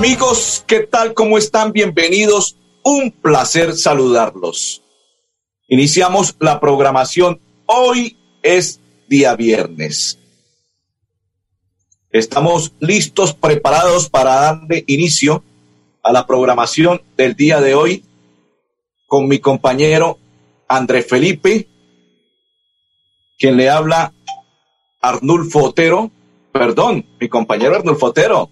Amigos, ¿qué tal? ¿Cómo están? Bienvenidos. Un placer saludarlos. Iniciamos la programación. Hoy es día viernes. Estamos listos, preparados para darle inicio a la programación del día de hoy con mi compañero André Felipe, quien le habla Arnulfo Otero, perdón, mi compañero Arnulfo Otero.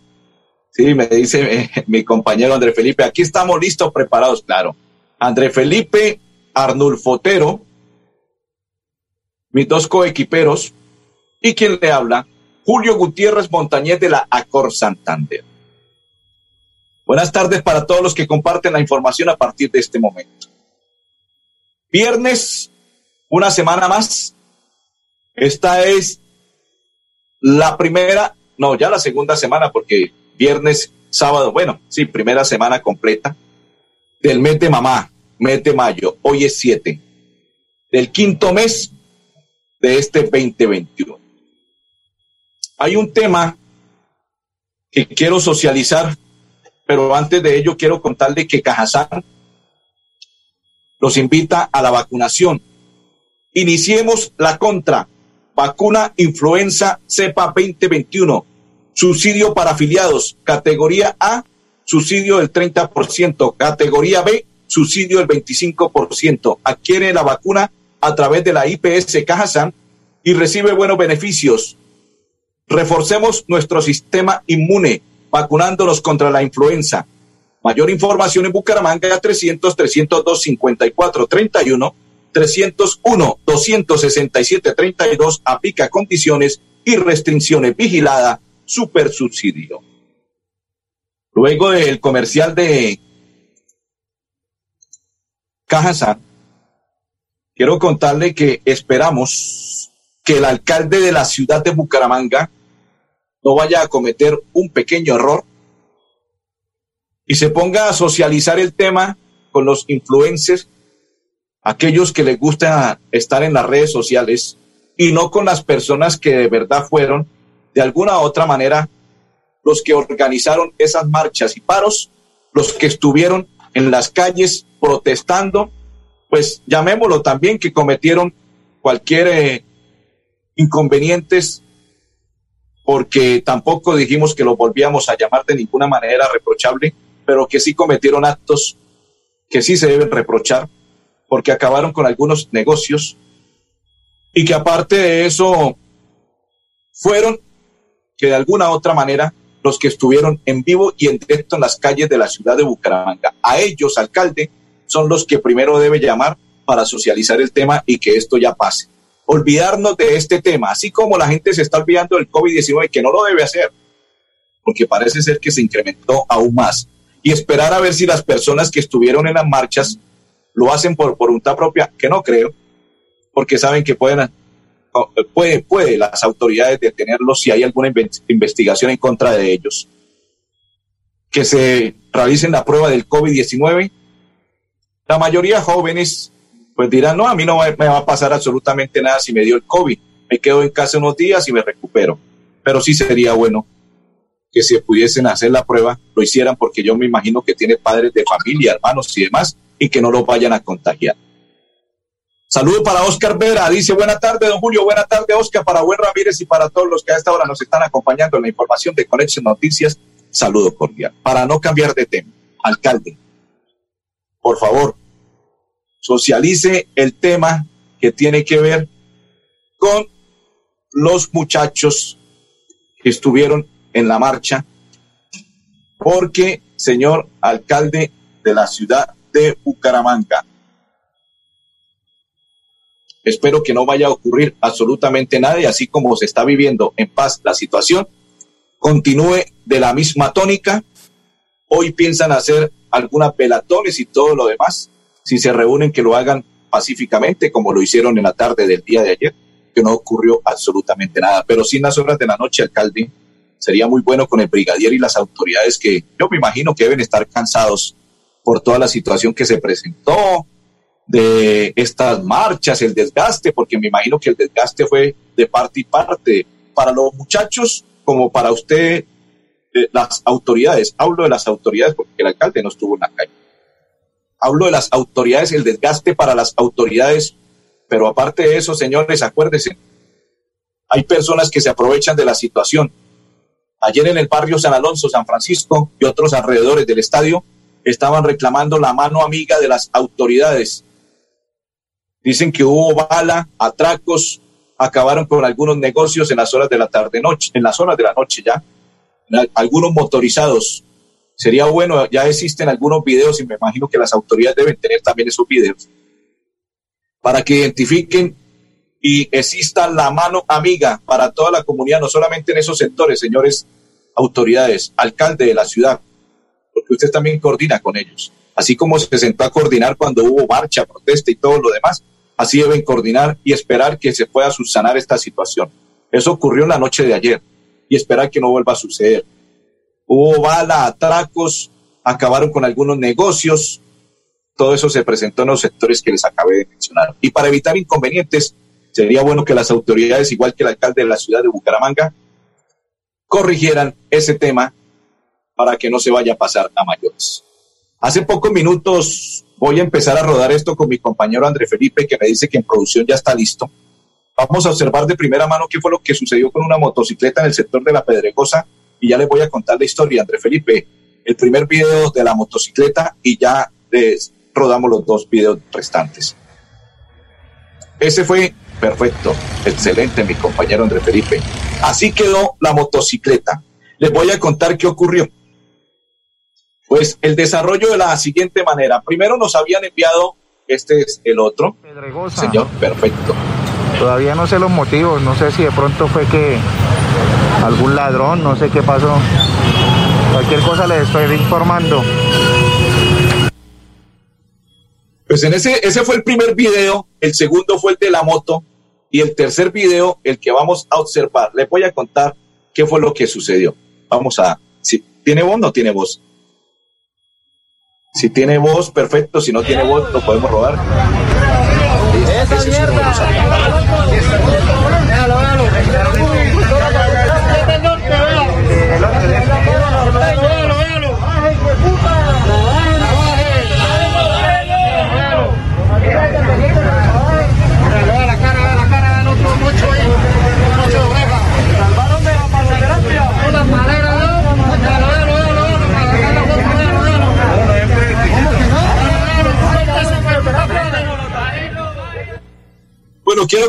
Sí, me dice eh, mi compañero André Felipe, aquí estamos listos, preparados, claro. André Felipe Arnulfo Otero, mis dos coequiperos, y quien le habla, Julio Gutiérrez Montañez de la Acor Santander. Buenas tardes para todos los que comparten la información a partir de este momento. Viernes, una semana más. Esta es la primera, no, ya la segunda semana, porque viernes, sábado, bueno, sí, primera semana completa del mes de mamá, mes de mayo. Hoy es 7 del quinto mes de este 2021 hay un tema que quiero socializar, pero antes de ello quiero contarle que Cajazán los invita a la vacunación. Iniciemos la contra. Vacuna influenza cepa 2021. Subsidio para afiliados. Categoría A, subsidio del 30%. Categoría B, subsidio del 25%. Adquiere la vacuna a través de la IPS Cajazán y recibe buenos beneficios Reforcemos nuestro sistema inmune vacunándonos contra la influenza. Mayor información en Bucaramanga 300 302 54 31 301 267 32 aplica condiciones y restricciones vigilada super subsidio. Luego del comercial de Cajazán, quiero contarle que esperamos que el alcalde de la ciudad de Bucaramanga no vaya a cometer un pequeño error y se ponga a socializar el tema con los influencers, aquellos que les gusta estar en las redes sociales y no con las personas que de verdad fueron, de alguna u otra manera, los que organizaron esas marchas y paros, los que estuvieron en las calles protestando, pues llamémoslo también que cometieron cualquier eh, inconvenientes porque tampoco dijimos que lo volvíamos a llamar de ninguna manera reprochable, pero que sí cometieron actos que sí se deben reprochar, porque acabaron con algunos negocios y que aparte de eso fueron que de alguna otra manera los que estuvieron en vivo y en directo en las calles de la ciudad de Bucaramanga. A ellos, alcalde, son los que primero debe llamar para socializar el tema y que esto ya pase olvidarnos de este tema, así como la gente se está olvidando del COVID-19, que no lo debe hacer, porque parece ser que se incrementó aún más, y esperar a ver si las personas que estuvieron en las marchas lo hacen por voluntad propia, que no creo, porque saben que pueden, puede, puede las autoridades detenerlos si hay alguna investigación en contra de ellos. Que se realicen la prueba del COVID-19. La mayoría jóvenes pues dirán, no, a mí no me va a pasar absolutamente nada si me dio el COVID. Me quedo en casa unos días y me recupero. Pero sí sería bueno que si pudiesen hacer la prueba, lo hicieran porque yo me imagino que tiene padres de familia, hermanos y demás, y que no los vayan a contagiar. Saludo para Oscar Vera, dice buena tarde, don Julio, buena tarde, Oscar, para Buen Ramírez y para todos los que a esta hora nos están acompañando en la información de Conexión Noticias. Saludo cordial. Para no cambiar de tema, alcalde, por favor, socialice el tema que tiene que ver con los muchachos que estuvieron en la marcha, porque, señor alcalde de la ciudad de Bucaramanga, espero que no vaya a ocurrir absolutamente nada y así como se está viviendo en paz la situación, continúe de la misma tónica. Hoy piensan hacer algunas pelatones y todo lo demás. Si se reúnen, que lo hagan pacíficamente, como lo hicieron en la tarde del día de ayer, que no ocurrió absolutamente nada. Pero sin las horas de la noche, alcalde, sería muy bueno con el brigadier y las autoridades que yo me imagino que deben estar cansados por toda la situación que se presentó, de estas marchas, el desgaste, porque me imagino que el desgaste fue de parte y parte, para los muchachos como para usted, eh, las autoridades. Hablo de las autoridades porque el alcalde no estuvo en la calle. Hablo de las autoridades, el desgaste para las autoridades, pero aparte de eso, señores, acuérdense, hay personas que se aprovechan de la situación. Ayer en el barrio San Alonso, San Francisco y otros alrededores del estadio estaban reclamando la mano amiga de las autoridades Dicen que hubo bala, atracos, acabaron con algunos negocios en las horas de la tarde noche, en las horas de la noche ya, algunos motorizados. Sería bueno, ya existen algunos videos y me imagino que las autoridades deben tener también esos videos. Para que identifiquen y exista la mano amiga para toda la comunidad, no solamente en esos sectores, señores autoridades, alcalde de la ciudad, porque usted también coordina con ellos así como se sentó a coordinar cuando hubo marcha, protesta y todo lo demás, así deben coordinar y esperar que se pueda subsanar esta situación. Eso ocurrió en la noche de ayer y esperar que no vuelva a suceder. Hubo bala, atracos, acabaron con algunos negocios, todo eso se presentó en los sectores que les acabé de mencionar. Y para evitar inconvenientes, sería bueno que las autoridades, igual que el alcalde de la ciudad de Bucaramanga, corrigieran ese tema para que no se vaya a pasar a mayores. Hace pocos minutos voy a empezar a rodar esto con mi compañero André Felipe, que me dice que en producción ya está listo. Vamos a observar de primera mano qué fue lo que sucedió con una motocicleta en el sector de la Pedregosa y ya les voy a contar la historia, André Felipe. El primer video de la motocicleta y ya les rodamos los dos videos restantes. Ese fue perfecto, excelente, mi compañero André Felipe. Así quedó la motocicleta. Les voy a contar qué ocurrió. Pues el desarrollo de la siguiente manera. Primero nos habían enviado, este es el otro. Pedregosa. Señor, perfecto. Todavía no sé los motivos, no sé si de pronto fue que algún ladrón, no sé qué pasó. Cualquier cosa les estoy informando. Pues en ese, ese fue el primer video, el segundo fue el de la moto y el tercer video, el que vamos a observar. Les voy a contar qué fue lo que sucedió. Vamos a, si tiene voz, no tiene voz. Si tiene voz, perfecto. Si no tiene voz, lo podemos robar. Esa mierda.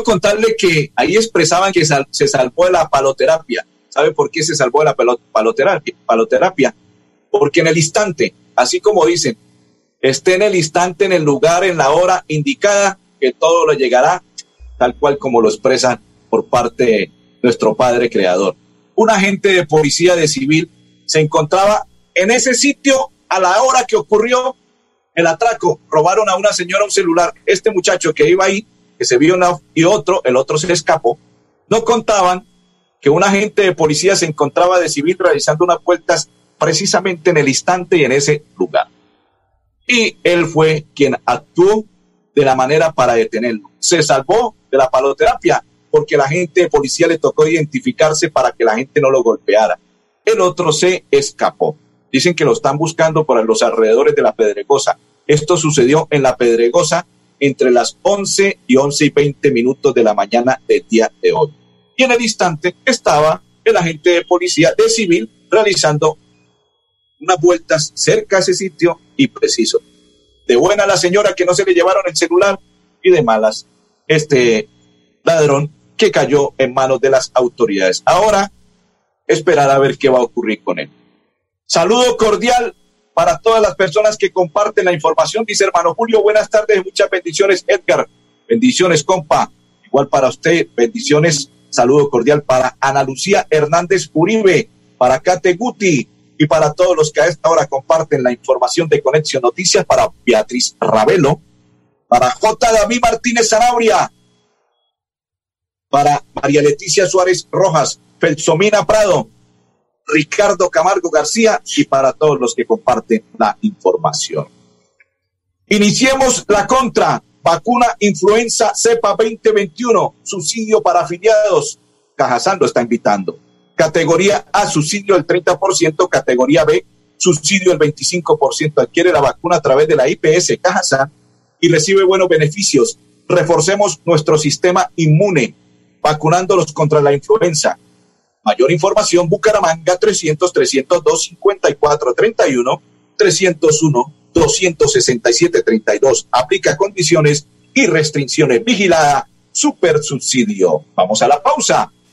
Contarle que ahí expresaban que se salvó de la paloterapia. ¿Sabe por qué se salvó de la paloterapia? paloterapia? Porque en el instante, así como dicen, esté en el instante, en el lugar, en la hora indicada, que todo lo llegará tal cual como lo expresan por parte de nuestro Padre Creador. Un agente de policía de civil se encontraba en ese sitio a la hora que ocurrió el atraco. Robaron a una señora un celular. Este muchacho que iba ahí que se vio una y otro, el otro se escapó, no contaban que un agente de policía se encontraba de civil realizando unas vueltas precisamente en el instante y en ese lugar. Y él fue quien actuó de la manera para detenerlo. Se salvó de la paloterapia porque la gente de policía le tocó identificarse para que la gente no lo golpeara. El otro se escapó. Dicen que lo están buscando por los alrededores de la Pedregosa. Esto sucedió en la Pedregosa entre las 11 y 11 y 20 minutos de la mañana del día de hoy. Y en el instante estaba el agente de policía de civil realizando unas vueltas cerca a ese sitio y preciso. De buena la señora que no se le llevaron el celular y de malas este ladrón que cayó en manos de las autoridades. Ahora esperar a ver qué va a ocurrir con él. Saludo cordial para todas las personas que comparten la información. Dice hermano Julio, buenas tardes, muchas bendiciones, Edgar. Bendiciones, compa. Igual para usted, bendiciones. Saludo cordial para Ana Lucía Hernández Uribe, para Kate Guti y para todos los que a esta hora comparten la información de Conexión Noticias, para Beatriz Ravelo, para J. David Martínez Zanabria, para María Leticia Suárez Rojas, Felsomina Prado, Ricardo Camargo García y para todos los que comparten la información. Iniciemos la contra. Vacuna influenza cepa 2021, subsidio para afiliados. Cajazán lo está invitando. Categoría A, subsidio el 30%, categoría B, subsidio el 25%. Adquiere la vacuna a través de la IPS Cajazán y recibe buenos beneficios. Reforcemos nuestro sistema inmune, vacunándolos contra la influenza. Mayor información, Bucaramanga 300 302 54 31 301 267 32. Aplica condiciones y restricciones. Vigilada, super subsidio. Vamos a la pausa.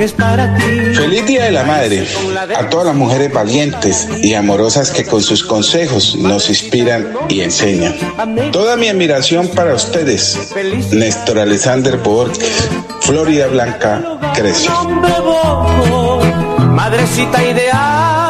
que es para ti. Feliz Día de la Madre a todas las mujeres valientes y amorosas que con sus consejos nos inspiran y enseñan. Toda mi admiración para ustedes, Néstor Alexander Borges, Florida Blanca, Crecio. Madrecita ideal.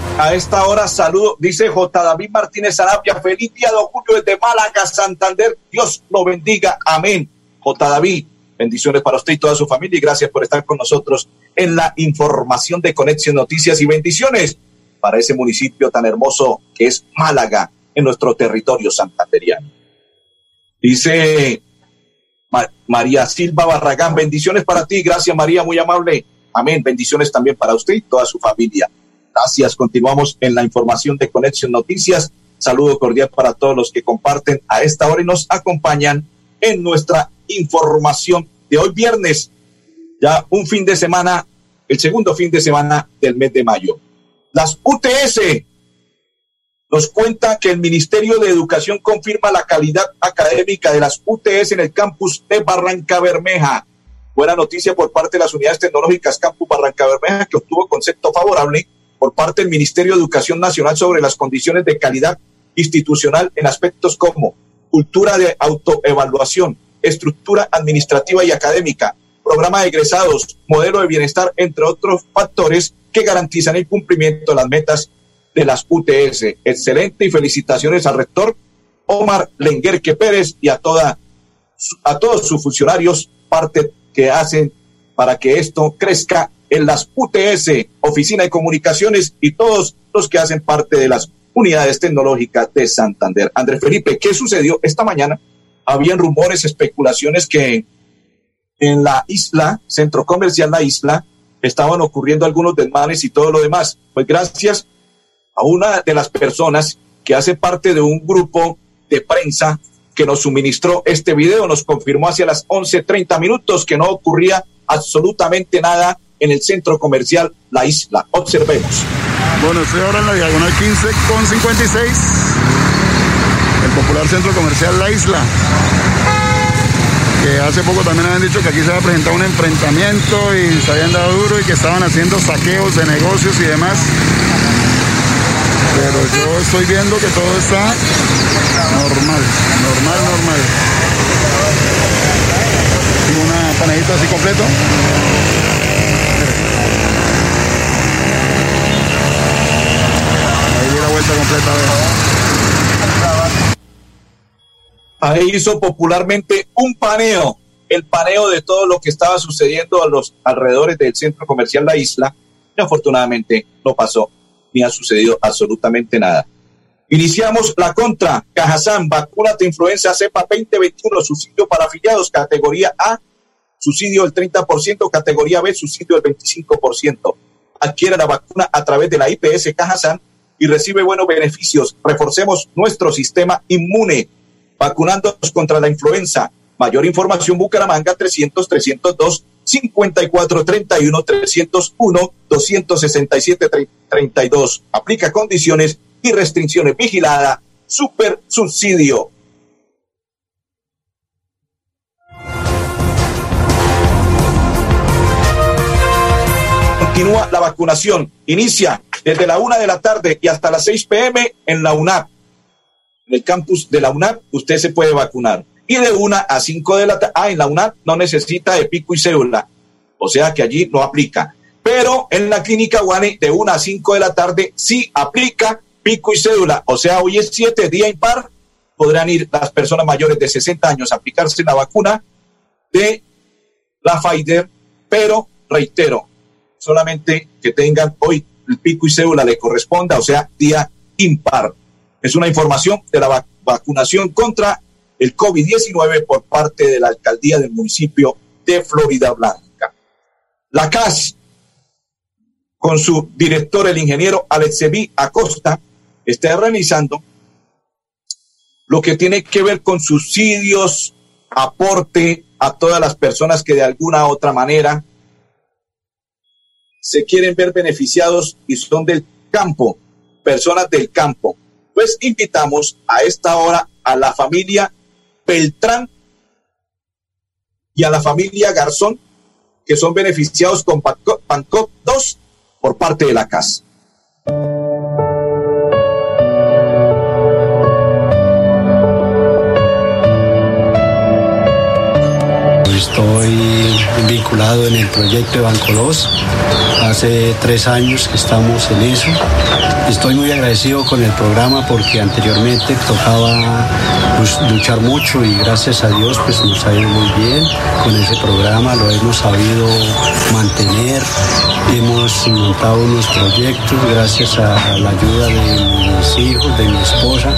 a esta hora. Saludo, dice J. David Martínez Arabia. Feliz día de Julio desde Málaga, Santander. Dios lo bendiga. Amén. J. David, bendiciones para usted y toda su familia y gracias por estar con nosotros en la información de Conexión Noticias y bendiciones para ese municipio tan hermoso que es Málaga en nuestro territorio santanderiano. Dice María Silva Barragán, bendiciones para ti. Gracias María, muy amable. Amén. Bendiciones también para usted y toda su familia. Gracias. Continuamos en la información de Conexión Noticias. Saludo cordial para todos los que comparten a esta hora y nos acompañan en nuestra información de hoy viernes. Ya un fin de semana, el segundo fin de semana del mes de mayo. Las UTS nos cuenta que el Ministerio de Educación confirma la calidad académica de las UTS en el campus de Barranca Bermeja. Buena noticia por parte de las unidades tecnológicas Campus Barranca Bermeja, que obtuvo concepto favorable por parte del Ministerio de Educación Nacional sobre las condiciones de calidad institucional en aspectos como cultura de autoevaluación, estructura administrativa y académica, programa de egresados, modelo de bienestar, entre otros factores que garantizan el cumplimiento de las metas de las UTS. Excelente y felicitaciones al rector Omar Lenguerque Pérez y a, toda, a todos sus funcionarios, parte que hacen para que esto crezca en las UTS, Oficina de Comunicaciones y todos los que hacen parte de las unidades tecnológicas de Santander. Andrés Felipe, ¿qué sucedió esta mañana? Habían rumores, especulaciones que en la isla, centro comercial La Isla, estaban ocurriendo algunos desmanes y todo lo demás. Pues gracias a una de las personas que hace parte de un grupo de prensa que nos suministró este video, nos confirmó hacia las 11.30 minutos que no ocurría absolutamente nada en el centro comercial La Isla. Observemos. Bueno, estoy ahora en la diagonal 15 con 56, el popular centro comercial La Isla que hace poco también habían dicho que aquí se había presentado un enfrentamiento y se habían dado duro y que estaban haciendo saqueos de negocios y demás. Pero yo estoy viendo que todo está normal, normal, normal. una panadita así completo. Ahí di la ahí hizo popularmente un paneo, el paneo de todo lo que estaba sucediendo a los alrededores del centro comercial La Isla, y afortunadamente no pasó ni ha sucedido absolutamente nada. Iniciamos la contra. Cajazán, vacuna de influenza cepa 2021, subsidio para afiliados, categoría A, subsidio del 30%, categoría B, subsidio del 25%. Adquiere la vacuna a través de la IPS Cajazán y recibe buenos beneficios. Reforcemos nuestro sistema inmune vacunándonos contra la influenza. Mayor información Bucaramanga 300 302 54 31 301 267 32. Aplica condiciones y restricciones. Vigilada. Super subsidio. Continúa la vacunación. Inicia desde la una de la tarde y hasta las 6 pm en la UNAP. En el campus de la UNAP, usted se puede vacunar. Y de una a cinco de la tarde, ah, en la UNAP no necesita de pico y cédula, o sea que allí no aplica. Pero en la clínica Guane, de una a cinco de la tarde, sí aplica pico y cédula, o sea, hoy es siete, día impar, podrán ir las personas mayores de 60 años a aplicarse la vacuna de la Pfizer, pero reitero, solamente que tengan hoy pico y cédula le corresponda, o sea, día impar. Es una información de la vacunación contra el COVID-19 por parte de la alcaldía del municipio de Florida Blanca. La CAS, con su director, el ingeniero Alexevi Acosta, está realizando lo que tiene que ver con subsidios, aporte a todas las personas que de alguna u otra manera se quieren ver beneficiados y son del campo, personas del campo pues invitamos a esta hora a la familia Beltrán y a la familia Garzón, que son beneficiados con PANCOP 2 por parte de la casa. Estoy vinculado en el proyecto de Banco 2. Hace tres años que estamos en eso. Estoy muy agradecido con el programa porque anteriormente tocaba pues, luchar mucho y gracias a Dios pues nos ha ido muy bien con ese programa, lo hemos sabido mantener, hemos montado unos proyectos gracias a la ayuda de mis hijos, de mi esposa.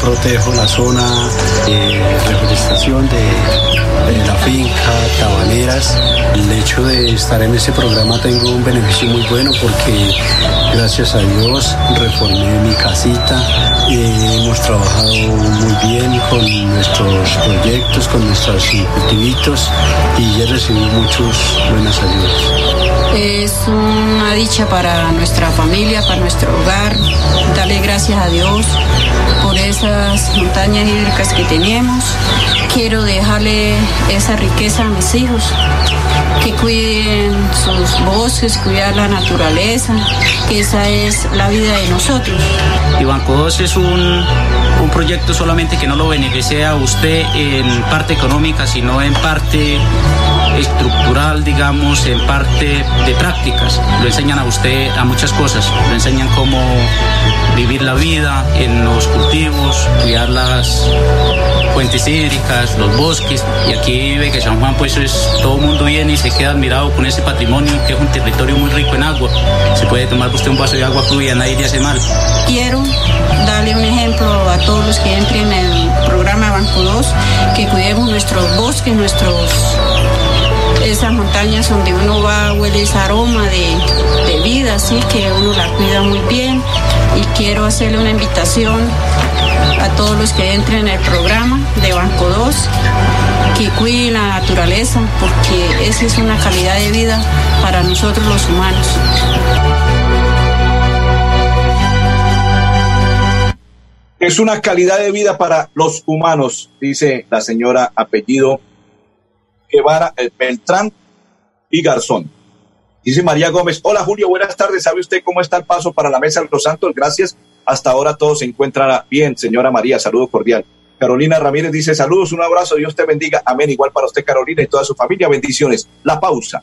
Protejo la zona de reforestación de la finca, tabaneras. El hecho de estar en ese programa tengo un beneficio muy bueno porque gracias a Dios reformé mi casita. hemos trabajado muy bien con nuestros proyectos, con nuestros cultivitos y he recibido muchas buenas ayudas. Es una dicha para nuestra familia, para nuestro hogar. Darle gracias a Dios por esas montañas hídricas que tenemos. Quiero dejarle esa riqueza a mis hijos, que cuiden sus bosques, cuidar la naturaleza, que esa es la vida de nosotros. Y Banco 2 es un, un proyecto solamente que no lo beneficia a usted en parte económica, sino en parte estructural, digamos, en parte de prácticas. Lo enseñan a usted a muchas cosas. Lo enseñan cómo vivir la vida en los cultivos, cuidar las fuentes hídricas, los bosques. Y aquí vive que San Juan, pues es todo el mundo viene y se queda admirado con ese patrimonio que es un territorio muy rico en agua. Se puede tomar usted un vaso de agua fluida, nadie hace mal. Quiero darle un ejemplo a todos los que entren en el programa Banco 2, que cuidemos nuestros bosques, nuestros esas montañas donde uno va, huele ese aroma de, de vida, así que uno la cuida muy bien. Y quiero hacerle una invitación a todos los que entren en el programa de Banco 2, que cuiden la naturaleza, porque esa es una calidad de vida para nosotros los humanos. Es una calidad de vida para los humanos, dice la señora apellido Guevara eh, Beltrán y Garzón. Dice María Gómez, hola Julio, buenas tardes. ¿Sabe usted cómo está el paso para la Mesa de los Santos? Gracias. Hasta ahora todo se encuentra bien, señora María. Saludo cordial. Carolina Ramírez dice, saludos, un abrazo, Dios te bendiga. Amén. Igual para usted, Carolina, y toda su familia. Bendiciones. La pausa.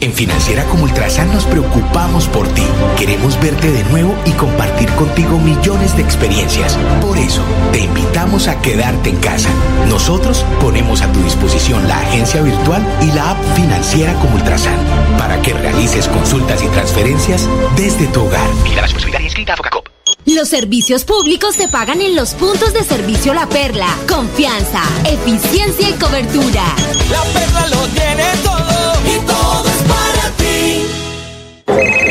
En Financiera como Ultrasan nos preocupamos por ti. Queremos verte de nuevo y compartir contigo millones de experiencias. Por eso, te invitamos a quedarte en casa. Nosotros ponemos a tu disposición la agencia virtual y la app Financiera como Ultrasan para que realices consultas y transferencias desde tu hogar. Mira la responsabilidad inscrita a Focacop. Los servicios públicos se pagan en los puntos de servicio La Perla. Confianza, eficiencia y cobertura. La Perla lo tiene todo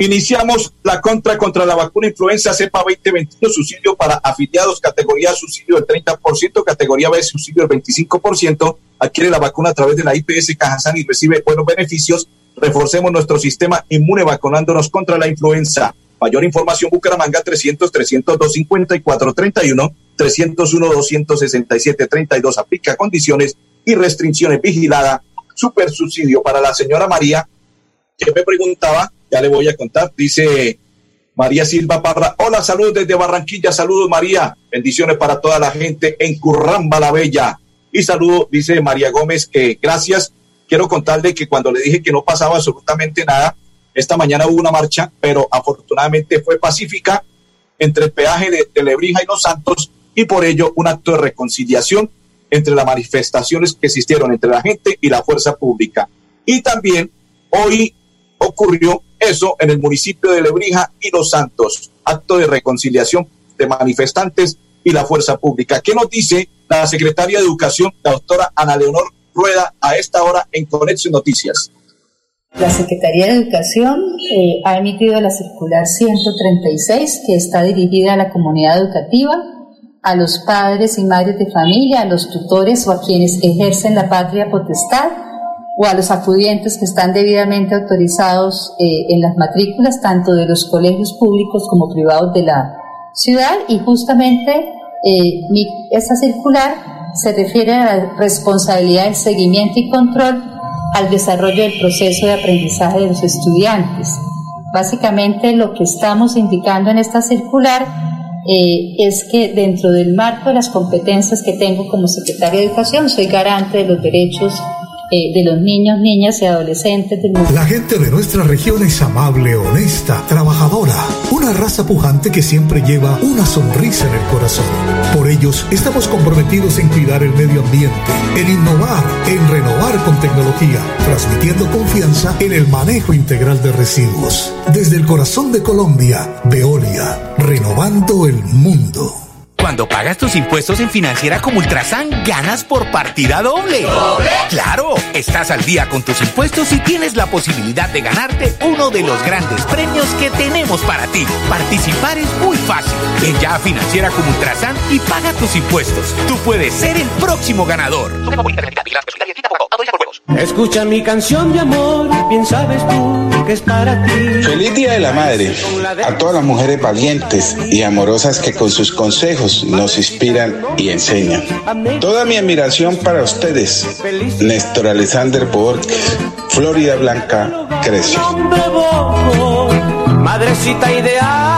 Iniciamos la contra contra la vacuna influenza cepa 2021, subsidio para afiliados, categoría subsidio del 30%, categoría B subsidio del 25%. Adquiere la vacuna a través de la IPS Cajazán y recibe buenos beneficios. Reforcemos nuestro sistema inmune vacunándonos contra la influenza. Mayor información, Bucaramanga 300 300 254 31 301 267 32. Aplica condiciones y restricciones. Vigilada. Super subsidio para la señora María, que me preguntaba ya le voy a contar. Dice María Silva Parra. Hola, saludos desde Barranquilla. Saludos, María. Bendiciones para toda la gente en Curramba la Bella. Y saludo, dice María Gómez, que gracias. Quiero contarle que cuando le dije que no pasaba absolutamente nada, esta mañana hubo una marcha, pero afortunadamente fue pacífica entre el peaje de, de Lebrija y Los Santos y por ello un acto de reconciliación entre las manifestaciones que existieron entre la gente y la fuerza pública. Y también hoy ocurrió eso en el municipio de Lebrija y Los Santos, acto de reconciliación de manifestantes y la fuerza pública. ¿Qué nos dice la secretaria de Educación, la doctora Ana Leonor Rueda, a esta hora en Conexión Noticias? La Secretaría de Educación eh, ha emitido la circular 136 que está dirigida a la comunidad educativa, a los padres y madres de familia, a los tutores o a quienes ejercen la patria potestad o a los acudientes que están debidamente autorizados eh, en las matrículas tanto de los colegios públicos como privados de la ciudad y justamente eh, esta circular se refiere a la responsabilidad del seguimiento y control al desarrollo del proceso de aprendizaje de los estudiantes. Básicamente lo que estamos indicando en esta circular eh, es que dentro del marco de las competencias que tengo como secretaria de Educación soy garante de los derechos eh, de los niños, niñas y adolescentes. La gente de nuestra región es amable, honesta, trabajadora, una raza pujante que siempre lleva una sonrisa en el corazón. Por Por ellos, estamos comprometidos en cuidar el medio ambiente, en innovar, en renovar con tecnología, transmitiendo confianza en el manejo integral de residuos. Desde el corazón de Colombia, Veolia, renovando el mundo. Cuando pagas tus impuestos en Financiera como Ultrasan, ganas por partida doble. ¿Doble? Claro, estás al día con tus impuestos y tienes la posibilidad de ganarte uno de los grandes premios que tenemos para ti. Participar es muy fácil. Ven ya a Financiera como Ultrasan y paga tus impuestos. Tú puedes ser el próximo ganador. Escucha mi canción de amor, bien sabes tú que es para ti. Feliz Día de la Madre a todas las mujeres valientes y amorosas que con sus consejos nos inspiran y enseñan. Toda mi admiración para ustedes, Néstor Alexander Borges, Florida Blanca, Crecio. Madrecita ideal.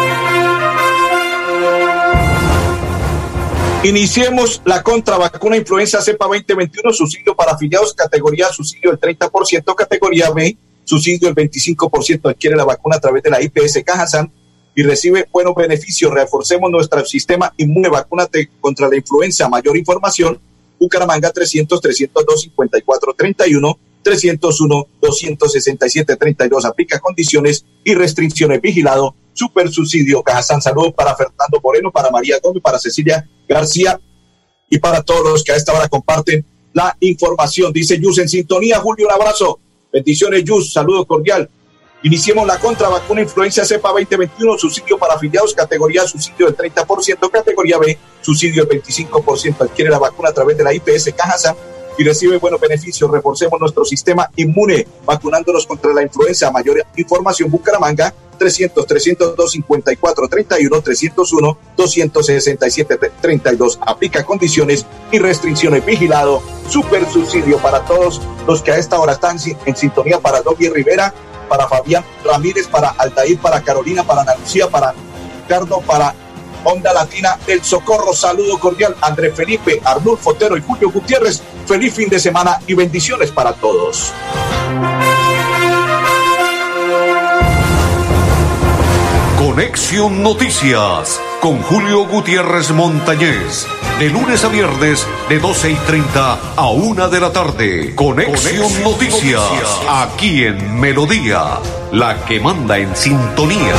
Iniciemos la contravacuna influenza cepa 2021, subsidio para afiliados, categoría subsidio del 30%, categoría B, subsidio del 25%. Adquiere la vacuna a través de la IPS Cajasan y recibe buenos beneficios. Reforcemos nuestro sistema inmune, vacúnate contra la influenza. Mayor información, Bucaramanga 300 302 54 31 301 267 32. Aplica condiciones y restricciones. Vigilado. Super subsidio. Cajazán. Saludos para Fernando Moreno, para María Gómez, para Cecilia García y para todos los que a esta hora comparten la información. Dice Yus en sintonía. Julio, un abrazo. Bendiciones, Yus. Saludo cordial. Iniciemos la contra vacuna influencia cepa 2021, subsidio para afiliados, categoría subsidio del 30%, categoría B, subsidio del 25%. Adquiere la vacuna a través de la IPS Cajasa y recibe buenos beneficios. Reforcemos nuestro sistema inmune vacunándonos contra la influenza. Mayor información, Bucaramanga, 300 302 54 31 301 267 32. Aplica condiciones y restricciones. Vigilado. Super subsidio para todos los que a esta hora están en sintonía para Doggy Rivera, para Fabián Ramírez, para Altair, para Carolina, para Ana Lucía, para Ricardo, para Onda Latina del Socorro. Saludo cordial, André Felipe, Arnulfo Otero y Julio Gutiérrez. Feliz fin de semana y bendiciones para todos. Conexión Noticias con Julio Gutiérrez Montañez. De lunes a viernes, de 12 y 30 a 1 de la tarde. Conexión, Noticias, aquí en Melodía, la que manda en sintonía.